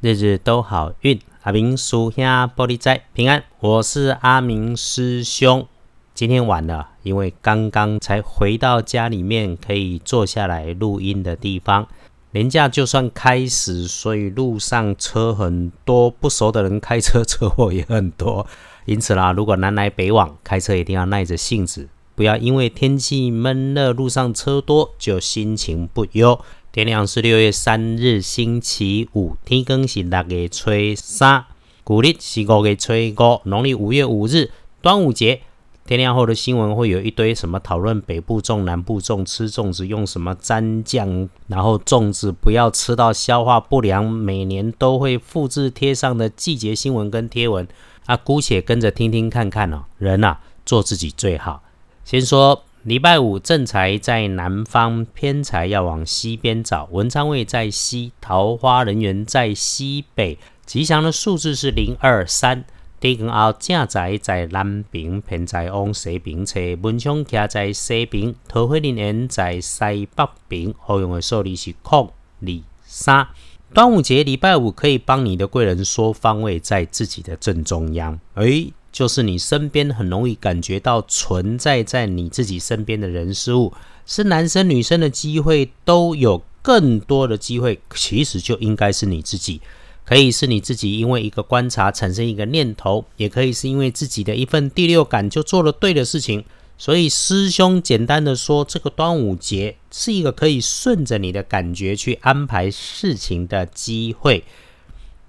日日都好运。阿明叔兄玻璃仔平安，我是阿明师兄。今天晚了，因为刚刚才回到家里面可以坐下来录音的地方。年假就算开始，所以路上车很多，不熟的人开车车祸也很多。因此啦，如果南来北往开车，一定要耐着性子，不要因为天气闷热，路上车多就心情不优。天亮是六月三日，星期五，天更是六月初三，古历是五月初五，农历五月五日，端午节。天亮后的新闻会有一堆什么讨论北部种、南部种，吃粽子用什么蘸酱，然后粽子不要吃到消化不良，每年都会复制贴上的季节新闻跟贴文啊，姑且跟着听听看看哦。人呐，做自己最好。先说礼拜五正财在南方，偏财要往西边找，文昌位在西，桃花人缘在西北，吉祥的数字是零二三。地根后正财在南边，偏财往西边侧，文昌徛在西边，桃花林园在西北边。好用的数字是空二三。端午节礼拜五可以帮你的贵人说方位在自己的正中央，诶，就是你身边很容易感觉到存在在你自己身边的人事物，是男生女生的机会都有更多的机会，其实就应该是你自己。可以是你自己因为一个观察产生一个念头，也可以是因为自己的一份第六感就做了对的事情。所以师兄简单的说，这个端午节是一个可以顺着你的感觉去安排事情的机会。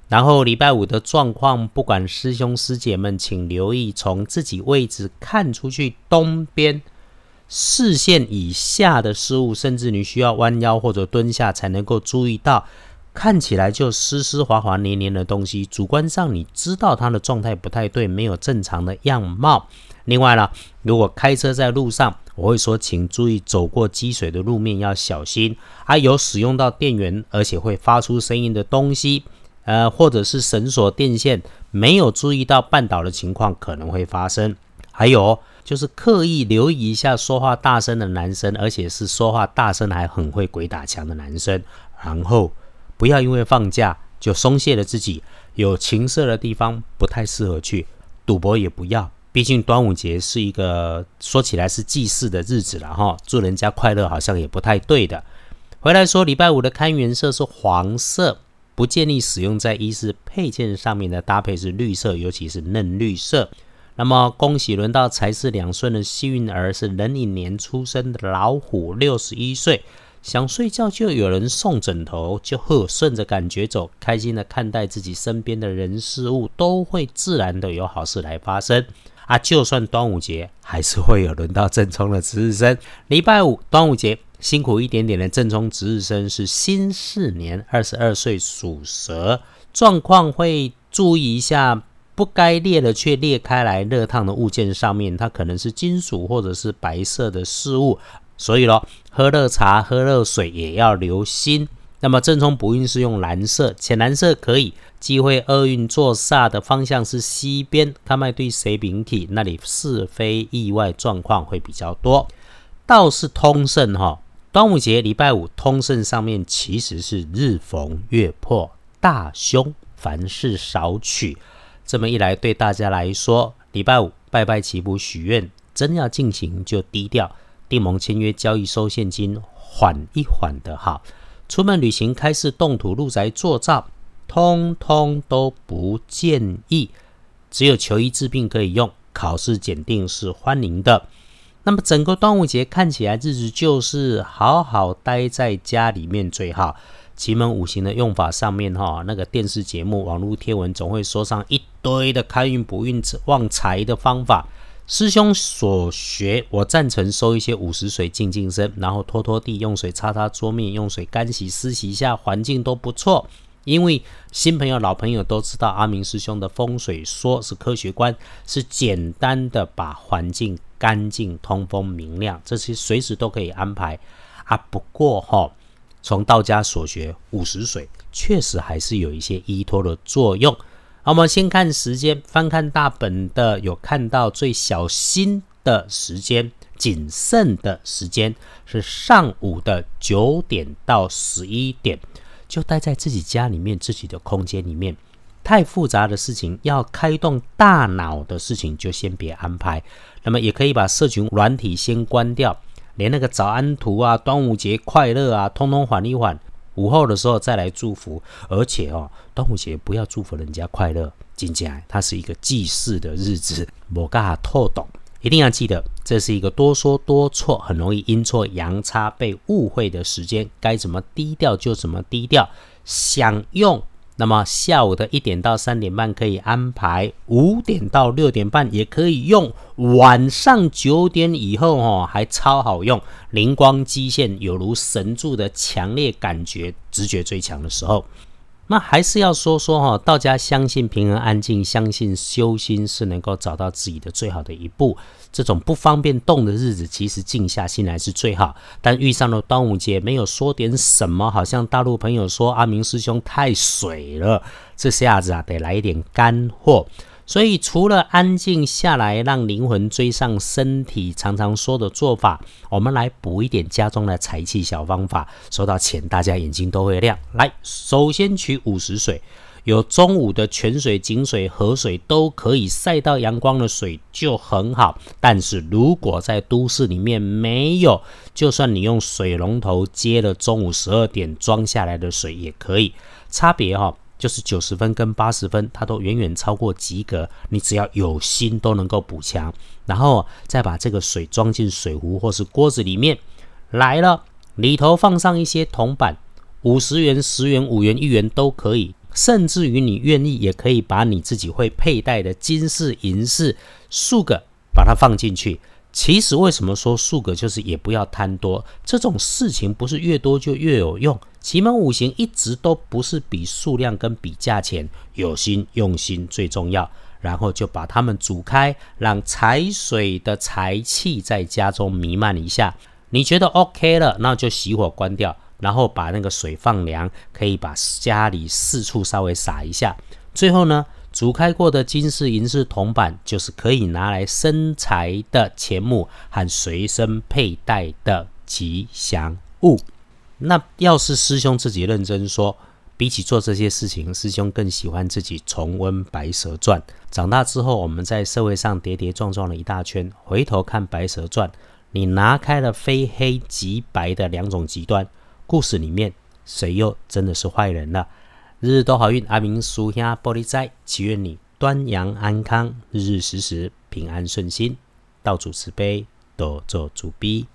然后礼拜五的状况，不管师兄师姐们，请留意从自己位置看出去东边视线以下的事物，甚至你需要弯腰或者蹲下才能够注意到。看起来就湿湿滑滑黏黏的东西，主观上你知道它的状态不太对，没有正常的样貌。另外呢，如果开车在路上，我会说，请注意走过积水的路面要小心。还有使用到电源而且会发出声音的东西，呃，或者是绳索电线没有注意到绊倒的情况可能会发生。还有就是刻意留意一下说话大声的男生，而且是说话大声还很会鬼打墙的男生，然后。不要因为放假就松懈了自己，有情色的地方不太适合去，赌博也不要。毕竟端午节是一个说起来是祭祀的日子了哈，祝人家快乐好像也不太对的。回来说礼拜五的开元色是黄色，不建议使用在衣饰配件上面的搭配是绿色，尤其是嫩绿色。那么恭喜轮到财势两顺的幸运儿是壬寅年出生的老虎，六十一岁。想睡觉就有人送枕头，就呵，顺着感觉走，开心的看待自己身边的人事物，都会自然的有好事来发生啊！就算端午节，还是会有轮到正冲的值日生。礼拜五端午节辛苦一点点的正冲值日生是辛巳年二十二岁属蛇，状况会注意一下，不该裂的却裂开来热烫的物件上面，它可能是金属或者是白色的事物。所以咯，喝热茶、喝热水也要留心。那么正冲补运是用蓝色，浅蓝色可以。机会厄运坐煞的方向是西边，看卖对谁丙体那里是非意外状况会比较多。倒是通胜哈，端午节礼拜五通胜上面其实是日逢月破大凶，凡事少取。这么一来，对大家来说，礼拜五拜拜祈福许愿，真要进行就低调。订盟签约交易收现金，缓一缓的好。出门旅行、开市动土、入宅做灶，通通都不建议。只有求医治病可以用，考试检定是欢迎的。那么整个端午节看起来日子就是好好待在家里面最好。奇门五行的用法上面哈，那个电视节目、网络贴文总会说上一堆的开运补运旺财的方法。师兄所学，我赞成收一些午时水静静身，然后拖拖地，用水擦擦桌面，用水干洗湿洗一下，环境都不错。因为新朋友、老朋友都知道，阿明师兄的风水说是科学观，是简单的把环境干净、通风、明亮，这些随时都可以安排啊。不过哈，从道家所学，午时水确实还是有一些依托的作用。好，我们先看时间，翻看大本的有看到最小心的时间、谨慎的时间是上午的九点到十一点。就待在自己家里面自己的空间里面。太复杂的事情，要开动大脑的事情，就先别安排。那么也可以把社群软体先关掉，连那个早安图啊、端午节快乐啊，通通缓一缓。午后的时候再来祝福。而且哦，端午节不要祝福人家快乐，今天它是一个祭祀的日子，我噶透懂。一定要记得，这是一个多说多错，很容易阴错阳差被误会的时间，该怎么低调就怎么低调。想用。那么下午的一点到三点半可以安排，五点到六点半也可以用，晚上九点以后哦还超好用，灵光机现，有如神助的强烈感觉，直觉最强的时候。那还是要说说哈，道家相信平安安静，相信修心是能够找到自己的最好的一步。这种不方便动的日子，其实静下心来是最好。但遇上了端午节，没有说点什么，好像大陆朋友说阿明师兄太水了，这下子啊得来一点干货。所以，除了安静下来，让灵魂追上身体，常常说的做法，我们来补一点家中的财气小方法。收到钱，大家眼睛都会亮。来，首先取午时水，有中午的泉水、井水、河水都可以晒到阳光的水就很好。但是如果在都市里面没有，就算你用水龙头接了中午十二点装下来的水也可以。差别哈。就是九十分跟八十分，它都远远超过及格。你只要有心，都能够补强。然后再把这个水装进水壶或是锅子里面来了，里头放上一些铜板，五十元、十元、五元、一元都可以。甚至于你愿意，也可以把你自己会佩戴的金饰、银饰数个把它放进去。其实为什么说数格，就是也不要贪多。这种事情不是越多就越有用。奇门五行一直都不是比数量跟比价钱，有心用心最重要。然后就把它们煮开，让财水的财气在家中弥漫一下。你觉得 OK 了，那就熄火关掉，然后把那个水放凉，可以把家里四处稍微洒一下。最后呢，煮开过的金饰、银饰、铜板，就是可以拿来生财的钱目和随身佩戴的吉祥物。那要是师兄自己认真说，比起做这些事情，师兄更喜欢自己重温《白蛇传》。长大之后，我们在社会上跌跌撞撞了一大圈，回头看《白蛇传》，你拿开了非黑即白的两种极端，故事里面谁又真的是坏人了？日日都好运，阿明叔兄玻璃斋，祈愿你端阳安康，日日时时平安顺心，道主慈悲，多做主逼。